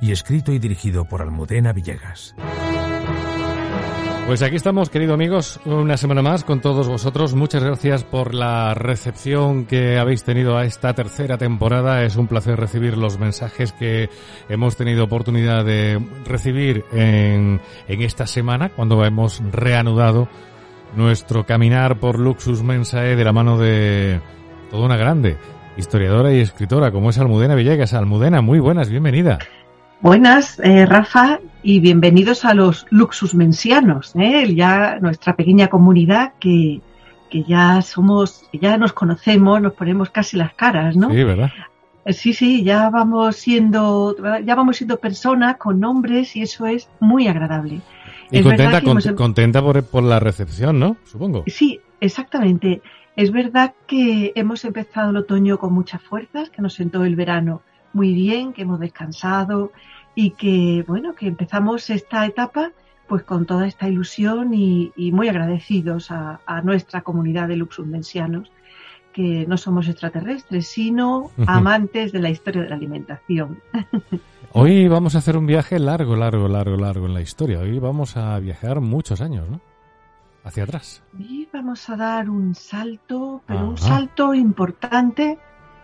y escrito y dirigido por Almudena Villegas. Pues aquí estamos, queridos amigos, una semana más con todos vosotros. Muchas gracias por la recepción que habéis tenido a esta tercera temporada. Es un placer recibir los mensajes que hemos tenido oportunidad de recibir en, en esta semana, cuando hemos reanudado nuestro caminar por Luxus Mensae de la mano de toda una grande historiadora y escritora como es Almudena Villegas. Almudena, muy buenas, bienvenida. Buenas, eh, Rafa, y bienvenidos a los Luxusmensianos, ¿eh? ya nuestra pequeña comunidad que, que ya somos, ya nos conocemos, nos ponemos casi las caras, ¿no? Sí, ¿verdad? Eh, sí, sí, ya vamos siendo, ya vamos siendo personas con nombres y eso es muy agradable. Y contenta, contenta por, por la recepción, ¿no? Supongo. Sí, exactamente. Es verdad que hemos empezado el otoño con muchas fuerzas, que nos sentó el verano muy bien, que hemos descansado y que, bueno, que empezamos esta etapa pues con toda esta ilusión y, muy agradecidos a, nuestra comunidad de luxusmensianos, que no somos extraterrestres, sino amantes de la historia de la alimentación. Hoy vamos a hacer un viaje largo, largo, largo, largo en la historia. Hoy vamos a viajar muchos años, ¿no? Hacia atrás. Y vamos a dar un salto, pero un salto importante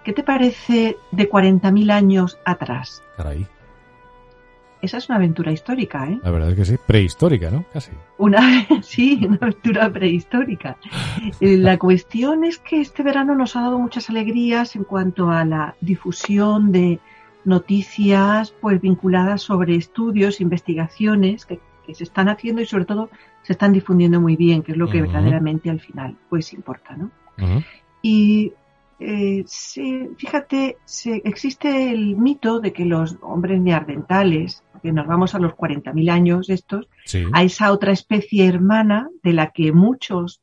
¿Qué te parece de 40.000 años atrás? Caray. Esa es una aventura histórica, ¿eh? La verdad es que sí, prehistórica, ¿no? Casi. Una, sí, una aventura prehistórica. Eh, la cuestión es que este verano nos ha dado muchas alegrías en cuanto a la difusión de noticias pues vinculadas sobre estudios, investigaciones que, se están haciendo y sobre todo se están difundiendo muy bien, que es lo que verdaderamente al final pues importa, ¿no? Y eh, fíjate, existe el mito de que los hombres neandertales, que nos vamos a los 40.000 años estos, a esa otra especie hermana de la que muchos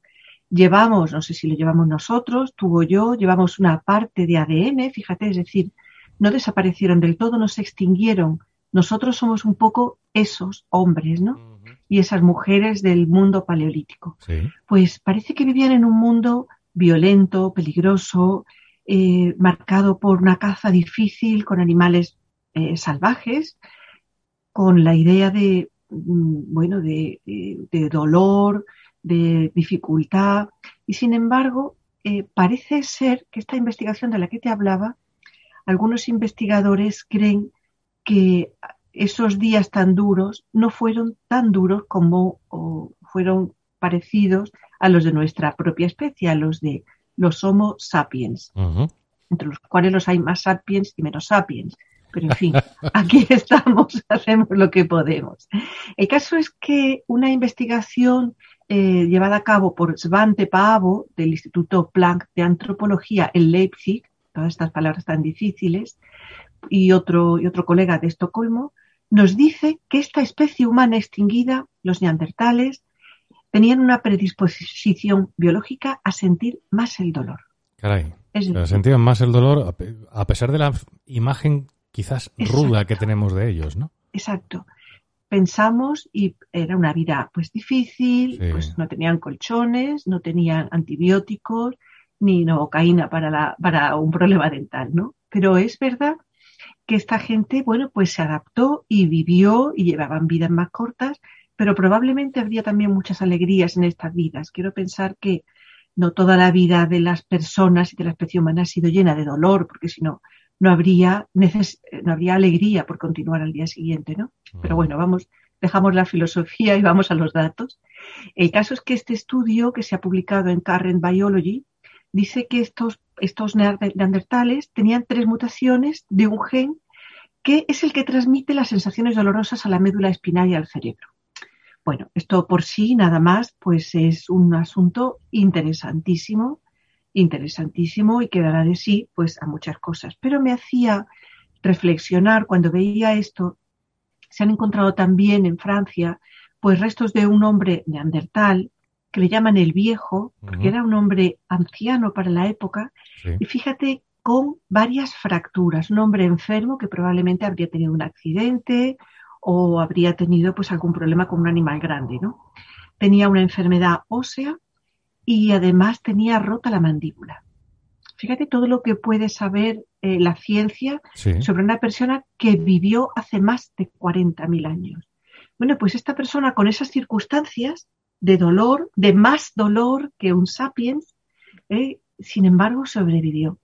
llevamos, no sé si lo llevamos nosotros, tuvo yo, llevamos una parte de ADN, fíjate, es decir, no desaparecieron del todo, no se extinguieron. Nosotros somos un poco esos hombres, ¿no? Y esas mujeres del mundo paleolítico. Pues parece que vivían en un mundo violento, peligroso, eh, marcado por una caza difícil con animales eh, salvajes, con la idea de, mm, bueno, de, dolor, de dificultad. Y sin embargo, eh, parece ser que esta investigación de la que te hablaba, algunos investigadores creen que esos días tan duros no fueron tan duros como fueron parecidos a los de nuestra propia especie, a los de los Homo sapiens, entre los cuales los hay más sapiens y menos sapiens. Pero en fin, aquí estamos, hacemos lo que podemos. El caso es que una investigación eh, llevada a cabo por Svante Paavo del Instituto Planck de Antropología en Leipzig, todas estas palabras tan difíciles, y otro, y otro colega de Estocolmo, nos dice que esta especie humana extinguida, los neandertales, tenían una predisposición biológica a sentir más el dolor. Caray. sentían más el dolor a pesar de la imagen quizás ruda que tenemos de ellos, ¿no? Exacto. Pensamos y era una vida pues difícil, pues no tenían colchones, no tenían antibióticos, ni novocaína para, la, para un problema dental, ¿no? Pero es verdad que esta gente, bueno, pues se adaptó y vivió y llevaban vidas más cortas, pero probablemente habría también muchas alegrías en estas vidas. Quiero pensar que no toda la vida de las personas y de la especie humana ha sido llena de dolor, porque si no, no habría, no habría alegría por continuar al día siguiente, ¿no? Pero bueno, vamos, dejamos la filosofía y vamos a los datos. El caso es que este estudio que se ha publicado en Current Biology dice que estos, estos neandertales tenían tres mutaciones de un gen que es el que transmite las sensaciones dolorosas a la médula espinal y al cerebro. Bueno, esto por sí nada más, pues es un asunto interesantísimo, interesantísimo y que dará de sí, pues a muchas cosas. Pero me hacía reflexionar cuando veía esto se han encontrado también en Francia, pues restos de un hombre neandertal que le llaman el viejo, porque era un hombre anciano para la época, y fíjate con varias fracturas, un hombre enfermo que probablemente habría tenido un accidente o habría tenido pues algún problema con un animal grande, ¿no? Tenía una enfermedad ósea y además tenía rota la mandíbula. Fíjate todo lo que puede saber eh, la ciencia sobre una persona que vivió hace más de 40.000 años. Bueno, pues esta persona con esas circunstancias de dolor, de más dolor que un sapiens, eh, sin embargo sobrevivió.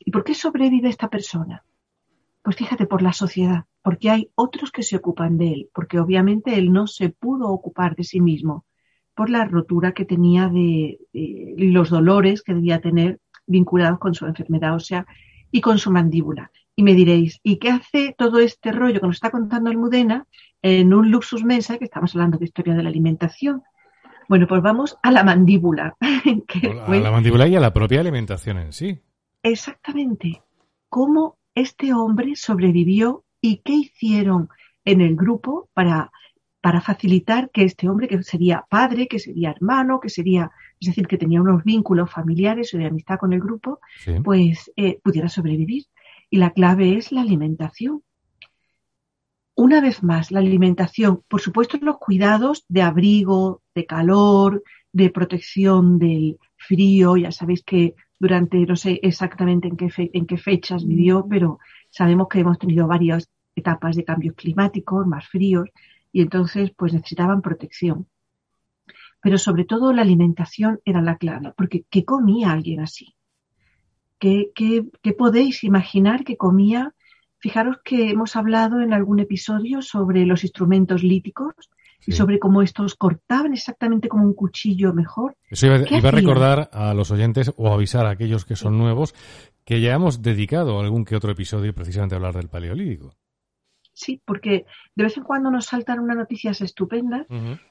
¿Y por qué sobrevive esta persona? Pues fíjate, por la sociedad, porque hay otros que se ocupan de él, porque obviamente él no se pudo ocupar de sí mismo por la rotura que tenía de, los dolores que debía tener vinculados con su enfermedad ósea y con su mandíbula. Y me diréis, ¿y qué hace todo este rollo que nos está contando Almudena en un Luxus Mesa, que estamos hablando de historia de la alimentación? Bueno, pues vamos a la mandíbula. a la mandíbula y a la propia alimentación en sí. Exactamente. ¿Cómo este hombre sobrevivió y qué hicieron en el grupo para, para facilitar que este hombre, que sería padre, que sería hermano, que sería, es decir, que tenía unos vínculos familiares o de amistad con el grupo, pues eh, pudiera sobrevivir. Y la clave es la alimentación. Una vez más, la alimentación, por supuesto, los cuidados de abrigo, de calor, de protección del frío. Ya sabéis que durante, no sé exactamente en qué, en qué fechas vivió, pero sabemos que hemos tenido varias etapas de cambios climáticos, más fríos, y entonces pues necesitaban protección. Pero sobre todo la alimentación era la clave, porque ¿qué comía alguien así? ¿Qué, qué, qué podéis imaginar que comía Fijaros que hemos hablado en algún episodio sobre los instrumentos líticos y sobre cómo estos cortaban exactamente como un cuchillo mejor. Eso iba, a recordar a los oyentes o avisar a aquellos que son nuevos que ya hemos dedicado algún que otro episodio precisamente a hablar del paleolítico. Sí, porque de vez en cuando nos saltan unas noticias estupendas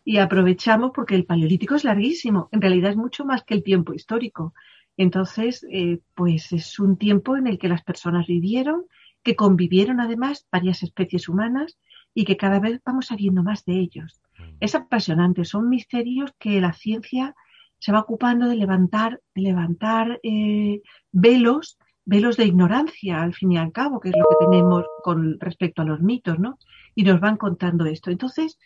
y aprovechamos porque el paleolítico es larguísimo. En realidad es mucho más que el tiempo histórico. Entonces, eh, pues es un tiempo en el que las personas vivieron, que convivieron además varias especies humanas y que cada vez vamos sabiendo más de ellos. Es apasionante, son misterios que la ciencia se va ocupando de levantar, de levantar eh, velos, velos de ignorancia, al fin y al cabo, que es lo que tenemos con respecto a los mitos, ¿no? Y nos van contando esto. Entonces,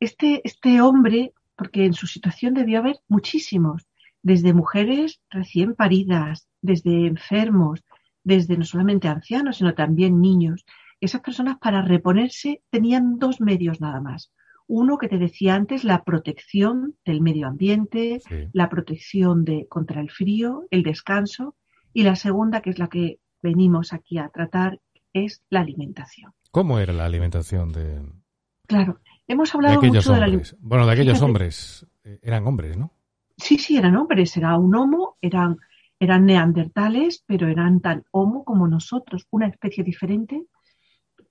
este, este hombre, porque en su situación debió haber muchísimos, desde mujeres recién paridas, desde enfermos, desde no solamente ancianos, sino también niños. Esas personas para reponerse tenían dos medios nada más. Uno que te decía antes, la protección del medio ambiente, la protección de, contra el frío, el descanso, y la segunda, que es la que venimos aquí a tratar, es la alimentación. ¿Cómo era la alimentación de...? Claro, hemos hablado mucho de la Bueno, de aquellos hombres, eh, eran hombres, ¿no? Sí, sí, eran hombres, era un homo, eran eran neandertales, pero eran tan homo como nosotros, una especie diferente,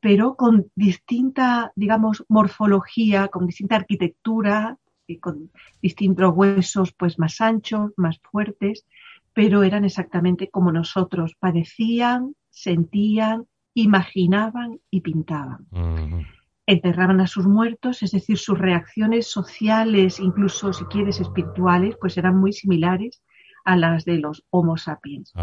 pero con distinta, digamos, morfología, con distinta arquitectura, y con distintos huesos pues más anchos, más fuertes, pero eran exactamente como nosotros, padecían, sentían, imaginaban y pintaban. Enterraban a sus muertos, es decir, sus reacciones sociales, incluso si quieres espirituales, pues eran muy similares a las de los Homo sapiens.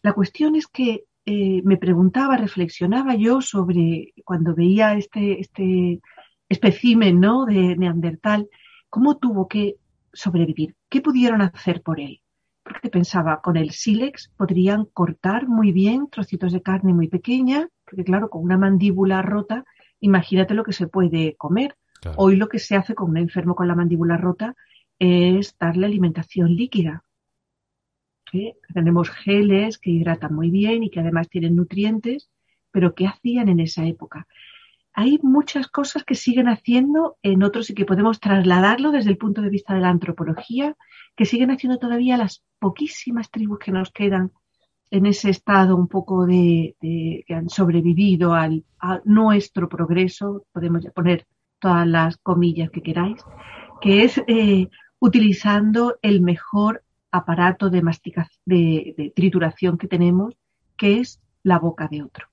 La cuestión es que eh, me preguntaba, reflexionaba yo sobre cuando veía este, este especímen ¿no? de Neandertal, cómo tuvo que sobrevivir, qué pudieron hacer por él. Porque pensaba, con el sílex podrían cortar muy bien trocitos de carne muy pequeña, porque claro, con una mandíbula rota, imagínate lo que se puede comer. Hoy lo que se hace con un enfermo con la mandíbula rota es darle alimentación líquida, tenemos geles que hidratan muy bien y que además tienen nutrientes, pero ¿qué hacían en esa época? Hay muchas cosas que siguen haciendo en otros y que podemos trasladarlo desde el punto de vista de la antropología, que siguen haciendo todavía las poquísimas tribus que nos quedan en ese estado un poco de, que han sobrevivido al, a nuestro progreso, podemos poner todas las comillas que queráis, que es eh, utilizando el mejor aparato de, de, trituración que tenemos, que es la boca de otro.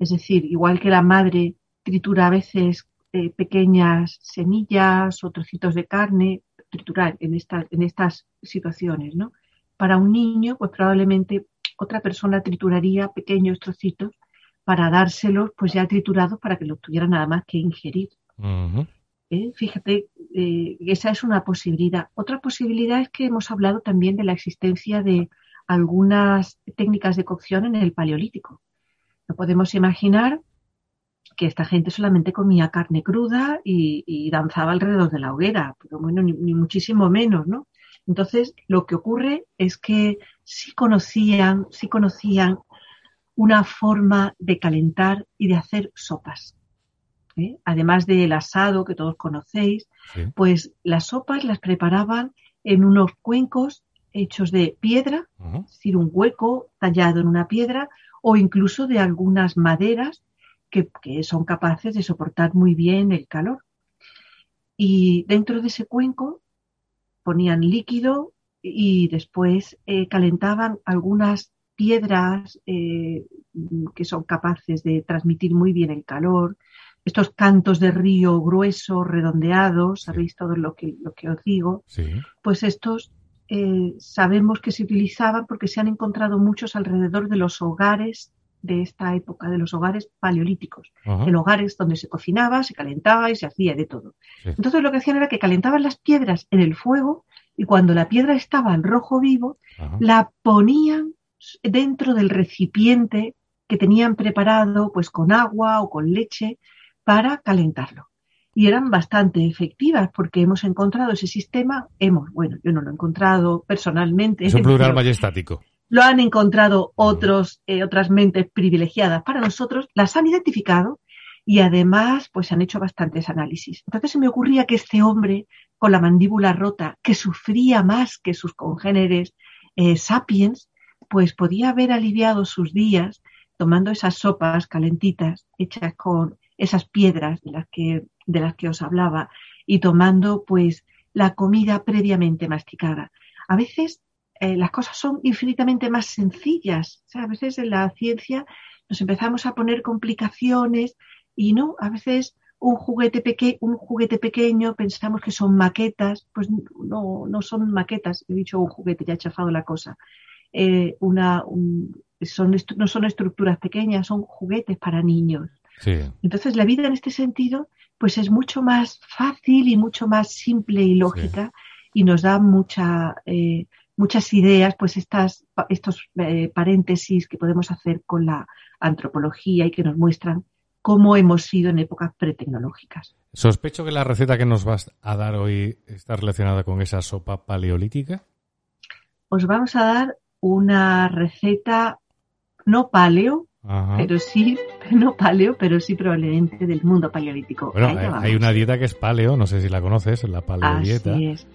Es decir, igual que la madre tritura a veces eh, pequeñas semillas o trocitos de carne, triturar en, estas en estas situaciones, ¿no? Para un niño, pues probablemente otra persona trituraría pequeños trocitos para dárselos pues ya triturados para que los tuviera nada más que ingerir. ¿Eh? Fíjate, eh, esa es una posibilidad. Otra posibilidad es que hemos hablado también de la existencia de algunas técnicas de cocción en el paleolítico. No podemos imaginar que esta gente solamente comía carne cruda y, danzaba alrededor de la hoguera, pero bueno, ni, ni, muchísimo menos, ¿no? Entonces, lo que ocurre es que sí conocían, sí conocían una forma de calentar y de hacer sopas. ¿eh? Además del asado que todos conocéis, pues las sopas las preparaban en unos cuencos hechos de piedra, es decir, un hueco tallado en una piedra, o incluso de algunas maderas que, son capaces de soportar muy bien el calor. Y dentro de ese cuenco ponían líquido y después eh, calentaban algunas piedras eh, que son capaces de transmitir muy bien el calor, estos cantos de río gruesos, redondeados, sabéis todo lo que, lo que os digo, pues estos eh, sabemos que se utilizaban porque se han encontrado muchos alrededor de los hogares de esta época, de los hogares paleolíticos, en hogares donde se cocinaba, se calentaba y se hacía de todo. Entonces lo que hacían era que calentaban las piedras en el fuego y cuando la piedra estaba en rojo vivo, la ponían dentro del recipiente que tenían preparado pues con agua o con leche para calentarlo. Y eran bastante efectivas porque hemos encontrado ese sistema, hemos, bueno, yo no lo he encontrado personalmente. Es un plural majestático. Lo han encontrado otros, eh, otras mentes privilegiadas para nosotros, las han identificado y además pues han hecho bastantes análisis. Entonces se me ocurría que este hombre con la mandíbula rota, que sufría más que sus congéneres eh, sapiens, pues podía haber aliviado sus días tomando esas sopas calentitas hechas con esas piedras de las que, de las que os hablaba y tomando pues la comida previamente masticada. A veces eh, las cosas son infinitamente más sencillas. a veces en la ciencia nos empezamos a poner complicaciones y no, a veces un juguete, peque un juguete pequeño pensamos que son maquetas, pues no, no son maquetas, he dicho un juguete, ya he chafado la cosa. Eh, una, son, no son estructuras pequeñas, son juguetes para niños. Entonces la vida en este sentido pues es mucho más fácil y mucho más simple y lógica y nos da mucha, eh, muchas ideas, pues estas, estos eh, paréntesis que podemos hacer con la antropología y que nos muestran cómo hemos sido en épocas pretecnológicas. Sospecho que la receta que nos vas a dar hoy está relacionada con esa sopa paleolítica. Os vamos a dar una receta no paleo, pero sí, no paleo, pero sí probablemente del mundo paleolítico. Bueno, hay una dieta que es paleo, no sé si la conoces, la paleodieta. Así es.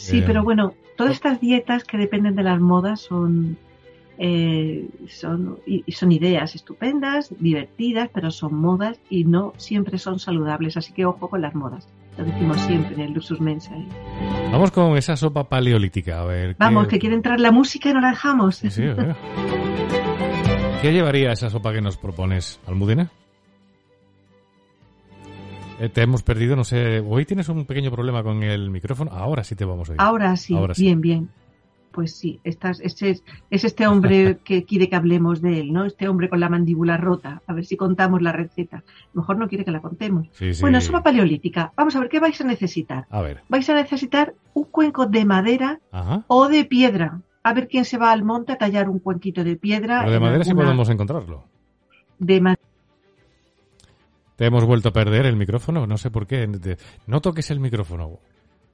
Sí, eh, pero bueno, todas estas dietas que dependen de las modas son, eh, son, y son ideas estupendas, divertidas, pero son modas y no siempre son saludables, así que ojo con las modas. Lo decimos siempre en el Luxus Mensa. ¿eh? Vamos con esa sopa paleolítica, a ver. Vamos, que quiere entrar la música y no la dejamos. Sí, sí, ¿Qué llevaría esa sopa que nos propones, Almudena? Eh, te hemos perdido, no sé. Hoy tienes un pequeño problema con el micrófono. Ahora sí te vamos a oír. Ahora sí, bien, bien. Pues sí, estás, es, es, este hombre que quiere que hablemos de él, ¿no? Este hombre con la mandíbula rota. A ver si contamos la receta. A lo mejor no quiere que la contemos. Bueno, sopa paleolítica. Vamos a ver, ¿qué vais a necesitar? A ver. Vais a necesitar un cuenco de madera o de piedra. A ver quién se va al monte a tallar un cuenquito de piedra. Pero de madera sí podemos encontrarlo. De madera. Te hemos vuelto a perder el micrófono, no sé por qué. No toques el micrófono.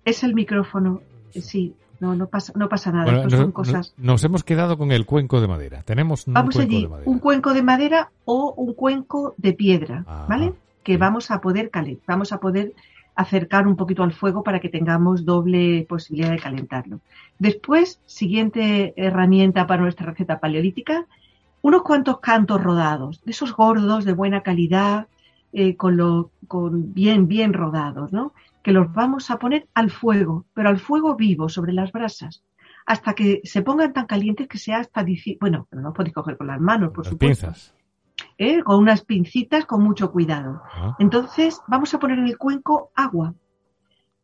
Es el micrófono, sí. No, no pasa, no pasa nada. nos, son cosas... nos hemos quedado con el cuenco de madera. Tenemos un vamos cuenco allí, de madera. un cuenco de madera o un cuenco de piedra, ah, ¿vale? Que vamos a poder calentar, vamos a poder acercar un poquito al fuego para que tengamos doble posibilidad de calentarlo. Después, siguiente herramienta para nuestra receta paleolítica, unos cuantos cantos rodados, de esos gordos de buena calidad, eh, con, lo, con bien, bien rodados, ¿no? Que los vamos a poner al fuego, pero al fuego vivo, sobre las brasas, hasta que se pongan tan calientes que sea hasta difícil. Bueno, no podéis coger con las manos, por supuesto. ¿eh? con unas pincitas con mucho cuidado. Ah. Entonces vamos a poner en el cuenco agua.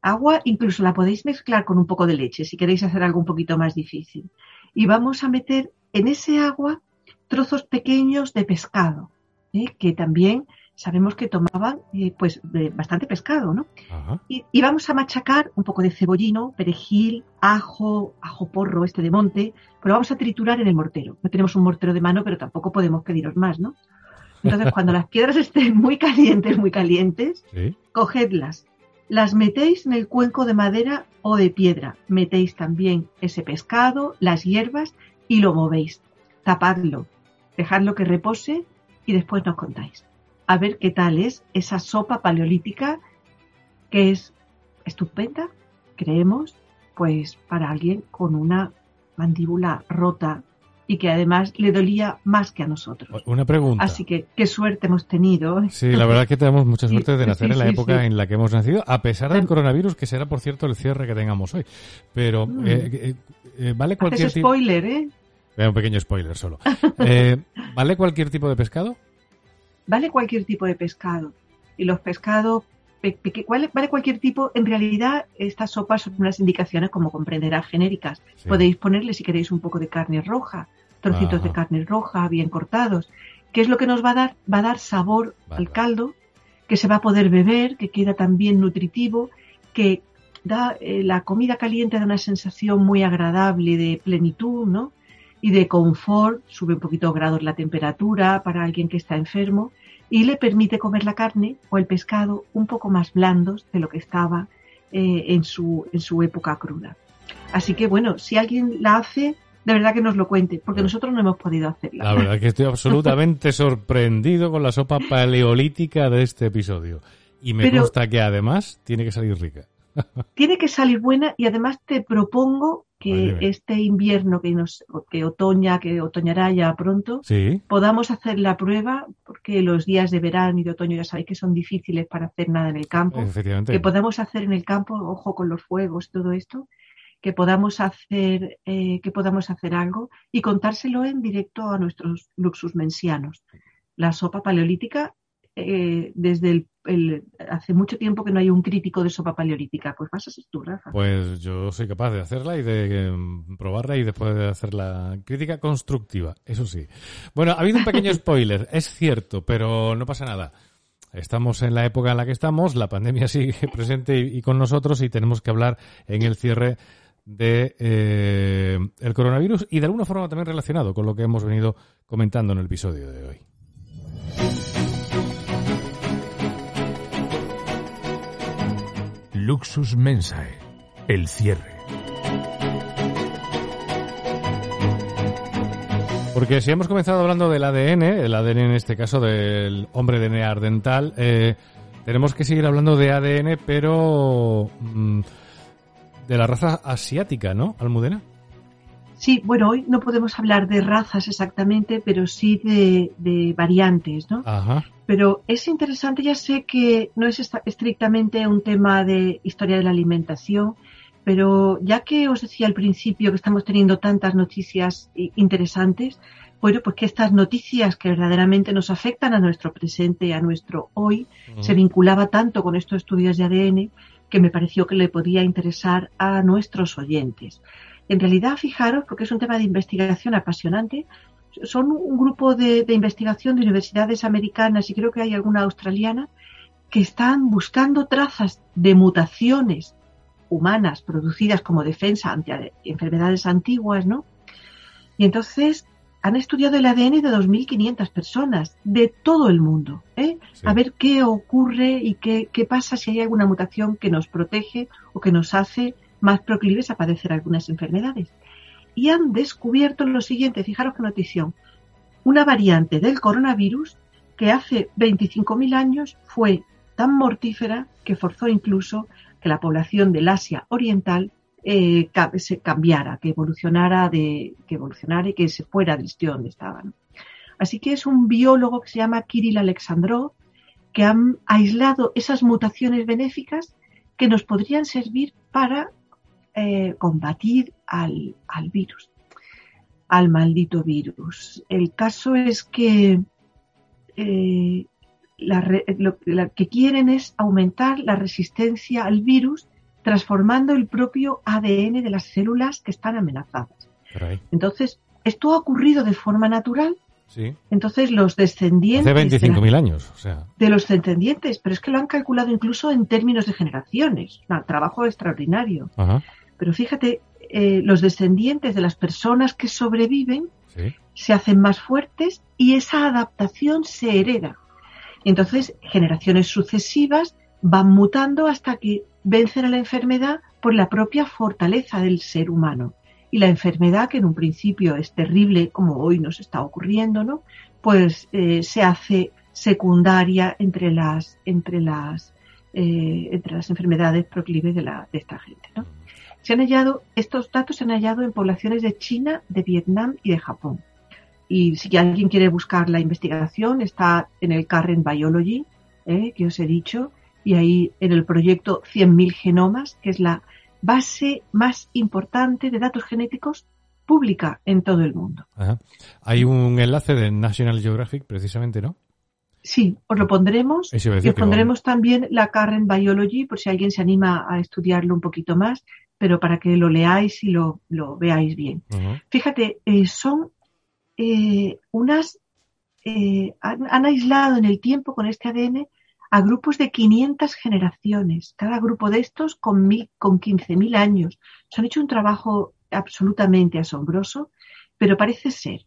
Agua incluso la podéis mezclar con un poco de leche si queréis hacer algo un poquito más difícil. Y vamos a meter en ese agua trozos pequeños de pescado, ¿eh? que también sabemos que tomaban eh, pues de bastante pescado, ¿no? Ajá. Y, y vamos a machacar un poco de cebollino, perejil, ajo, ajo porro este de monte, pero vamos a triturar en el mortero. No tenemos un mortero de mano, pero tampoco podemos pediros más, ¿no? Entonces, cuando las piedras estén muy calientes, muy calientes, Sí. cogedlas, las metéis en el cuenco de madera o de piedra. Metéis también ese pescado, las hierbas y lo movéis. Tapadlo, dejadlo que repose y después nos contáis. A ver qué tal es esa sopa paleolítica que es estupenda, creemos, pues para alguien con una mandíbula rota y que además le dolía más que a nosotros. Una pregunta. Así que qué suerte hemos tenido. Sí, la verdad es que tenemos mucha suerte de nacer sí, en la sí, época en la que hemos nacido, a pesar del coronavirus, que será, por cierto, el cierre que tengamos hoy. Pero, Mm. eh, eh, eh, ¿vale cualquier tipo... spoiler, ¿eh? Un pequeño spoiler solo. Eh, ¿Vale cualquier tipo de pescado? Vale cualquier tipo de pescado. Y los pescados, pe- vale, vale cualquier tipo. En realidad, estas sopas son unas indicaciones, como comprenderás, genéricas. Sí. Podéis ponerle, si queréis, un poco de carne roja, trocitos Ajá. de carne roja bien cortados. ¿Qué es lo que nos va a dar? Va a dar sabor Vale, al caldo, que se va a poder beber, que queda también nutritivo, que da eh, la comida caliente da una sensación muy agradable de plenitud, ¿no? Y de confort, sube un poquito grados la temperatura para alguien que está enfermo y le permite comer la carne o el pescado un poco más blandos de lo que estaba eh, en, su, en su época cruda. Así que bueno, si alguien la hace, de verdad que nos lo cuente, porque nosotros no hemos podido hacerla. La verdad que estoy absolutamente sorprendido con la sopa paleolítica de este episodio. Y me Pero- consta que además tiene que salir rica. tiene que salir buena y además te propongo que este invierno que nos que otoña que otoñará ya pronto Sí, podamos hacer la prueba porque los días de verano y de otoño ya sabéis que son difíciles para hacer nada en el campo que podamos hacer en el campo ojo con los fuegos y todo esto que podamos hacer eh, que podamos hacer algo y contárselo en directo a nuestros luxus mensianos la sopa paleolítica eh, desde el, el- hace mucho tiempo que no hay un crítico de sopa paleolítica pues vas a ser tú Rafa Pues yo soy capaz de hacerla y de eh, probarla y después de hacer la crítica constructiva, eso sí. Bueno, ha habido un pequeño spoiler, es cierto, pero no pasa nada. Estamos en la época en la que estamos, la pandemia sigue presente y, y con nosotros y tenemos que hablar en el cierre de eh, el coronavirus y de alguna forma también relacionado con lo que hemos venido comentando en el episodio de hoy. Luxus Mensae, el cierre. Porque si hemos comenzado hablando del ADN, el ADN en este caso del hombre de neandertal, eh, tenemos que seguir hablando de ADN, pero mm, de la raza asiática, ¿no, Almudena? Sí, bueno, hoy no podemos hablar de razas exactamente, pero sí de, de variantes, ¿no? Ajá. Pero es interesante, ya sé que no es estrictamente un tema de historia de la alimentación, pero ya que os decía al principio que estamos teniendo tantas noticias interesantes, bueno, pues que estas noticias que verdaderamente nos afectan a nuestro presente, a nuestro hoy, se vinculaba tanto con estos estudios de ADN que me pareció que le podía interesar a nuestros oyentes. En realidad, fijaros, porque es un tema de investigación apasionante, son un grupo de, de investigación de universidades americanas y creo que hay alguna australiana que están buscando trazas de mutaciones humanas producidas como defensa ante enfermedades antiguas, ¿no? Y entonces han estudiado el ADN de 2.500 personas de todo el mundo, ¿eh? Sí. a ver qué ocurre y qué, qué pasa si hay alguna mutación que nos protege o que nos hace más proclives a padecer algunas enfermedades. Y han descubierto lo siguiente, fijaros qué notición, una variante del coronavirus que hace 25.000 años fue tan mortífera que forzó incluso que la población del Asia Oriental eh, cambiara, que evolucionara, de, que evolucionara y que se fuera del sitio donde estaban. Así que es un biólogo que se llama Kirill Alexandrov que han aislado esas mutaciones benéficas que nos podrían servir para eh, combatir al, al virus, al maldito virus. El caso es que eh, lo, que quieren es aumentar la resistencia al virus transformando el propio ADN de las células que están amenazadas. Entonces, esto ha ocurrido de forma natural. Sí. Entonces, los descendientes. Hace 25.000 años. O sea. De los descendientes, pero es que lo han calculado incluso en términos de generaciones. Un trabajo extraordinario. Pero fíjate, eh, los descendientes de las personas que sobreviven se hacen más fuertes y esa adaptación se hereda. Entonces, generaciones sucesivas van mutando hasta que vencen a la enfermedad por la propia fortaleza del ser humano. Y la enfermedad, que en un principio es terrible, como hoy nos está ocurriendo, ¿no? Pues eh, se hace secundaria entre las, entre las, eh, entre las enfermedades proclives de, la, de esta gente, ¿no? Se han hallado, estos datos se han hallado en poblaciones de China, de Vietnam y de Japón. Y si alguien quiere buscar la investigación, está en el Current Biology, ¿eh? que os he dicho, y ahí en el proyecto 100.000 genomas, que es la base más importante de datos genéticos pública en todo el mundo. Hay un enlace de National Geographic, precisamente, ¿no? Sí, os lo pondremos. Y os pondremos también la Current Biology, por si alguien se anima a estudiarlo un poquito más, pero para que lo leáis y lo, veáis bien. Fíjate, eh, son eh, unas, eh, han, aislado en el tiempo con este ADN a grupos de 500 generaciones, cada grupo de estos con, mil, con 15.000 años. Se han hecho un trabajo absolutamente asombroso, pero parece ser,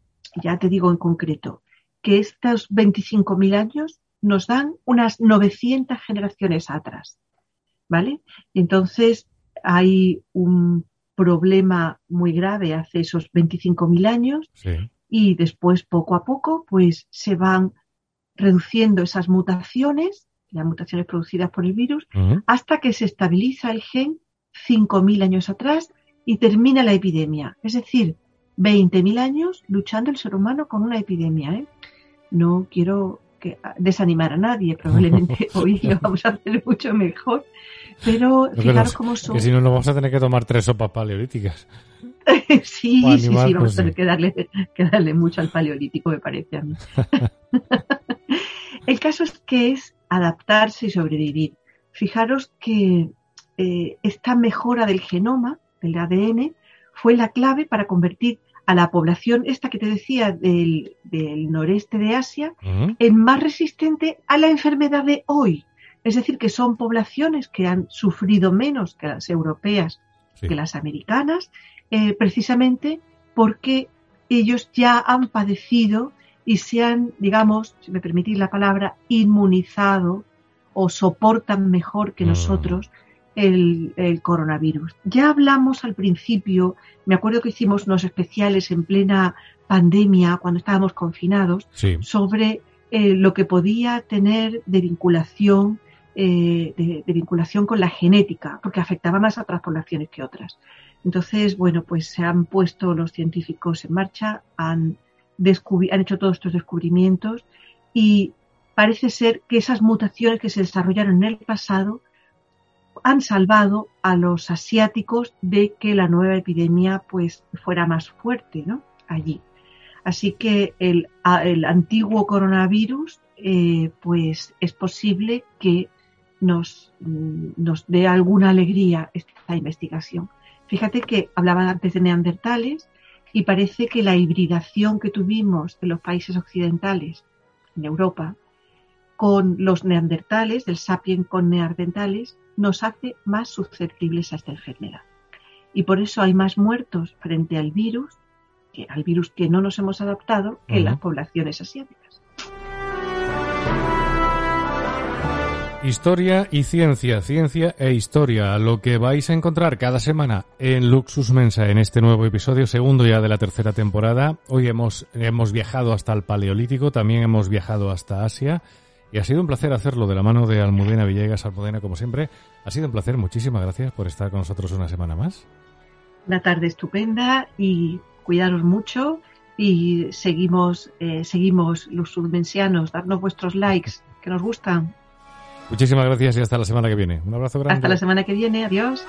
ya te digo en concreto, que estos 25.000 años nos dan unas 900 generaciones atrás. ¿Vale? Entonces hay un problema muy grave hace esos 25.000 años y después poco a poco pues se van reduciendo esas mutaciones las mutaciones producidas por el virus, hasta que se estabiliza el gen 5.000 años atrás y termina la epidemia. Es decir, 20.000 años luchando el ser humano con una epidemia. ¿eh? No quiero que, desanimar a nadie, probablemente hoy lo vamos a hacer mucho mejor, pero fijaros cómo son. Que si no, nos vamos a tener que tomar tres sopas paleolíticas. sí, sí, sí, vamos a pues tener que darle, que darle mucho al paleolítico, me parece a mí. el caso es que es adaptarse y sobrevivir. Fijaros que eh, esta mejora del genoma, del ADN, fue la clave para convertir a la población, esta que te decía del, noreste de Asia, en más resistente a la enfermedad de hoy. Es decir, que son poblaciones que han sufrido menos que las europeas, que las americanas, eh, precisamente porque ellos ya han padecido y se han, digamos, si me permitís la palabra, inmunizado o soportan mejor que mm. nosotros el, coronavirus. Ya hablamos al principio, me acuerdo que hicimos unos especiales en plena pandemia, cuando estábamos confinados, sobre eh, lo que podía tener de vinculación, eh, de, vinculación con la genética, porque afectaba más a otras poblaciones que otras. Entonces, bueno, pues se han puesto los científicos en marcha, han han hecho todos estos descubrimientos y parece ser que esas mutaciones que se desarrollaron en el pasado han salvado a los asiáticos de que la nueva epidemia pues fuera más fuerte ¿no? allí. Así que el, el antiguo coronavirus eh, pues es posible que nos, nos dé alguna alegría esta investigación. Fíjate que hablaban antes de neandertales y parece que la hibridación que tuvimos en los países occidentales, en Europa, con los neandertales, del sapien con neandertales, nos hace más susceptibles a esta enfermedad. Y por eso hay más muertos frente al virus, que, al virus que no nos hemos adaptado, que en las poblaciones asiáticas. Historia y ciencia, ciencia e historia, lo que vais a encontrar cada semana en Luxus Mensa en este nuevo episodio, segundo ya de la tercera temporada. Hoy hemos, hemos viajado hasta el Paleolítico, también hemos viajado hasta Asia y ha sido un placer hacerlo de la mano de Almudena Villegas, Almudena como siempre. Ha sido un placer, muchísimas gracias por estar con nosotros una semana más. Una tarde estupenda y cuidaros mucho y seguimos, eh, seguimos los submensianos, darnos vuestros likes que nos gustan. Muchísimas gracias y hasta la semana que viene. Un abrazo grande. Hasta la semana que viene. Adiós.